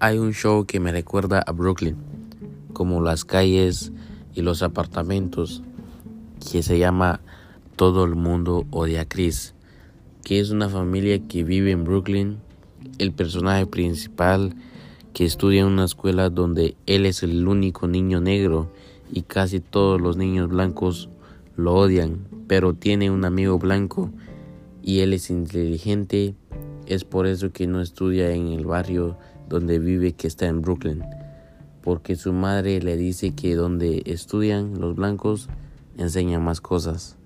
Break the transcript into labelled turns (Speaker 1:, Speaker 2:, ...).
Speaker 1: Hay un show que me recuerda a Brooklyn, como las calles y los apartamentos, que se llama Todo el mundo odia a Chris, que es una familia que vive en Brooklyn. El personaje principal que estudia en una escuela donde él es el único niño negro y casi todos los niños blancos lo odian, pero tiene un amigo blanco y él es inteligente. Es por eso que no estudia en el barrio donde vive que está en Brooklyn, porque su madre le dice que donde estudian los blancos enseñan más cosas.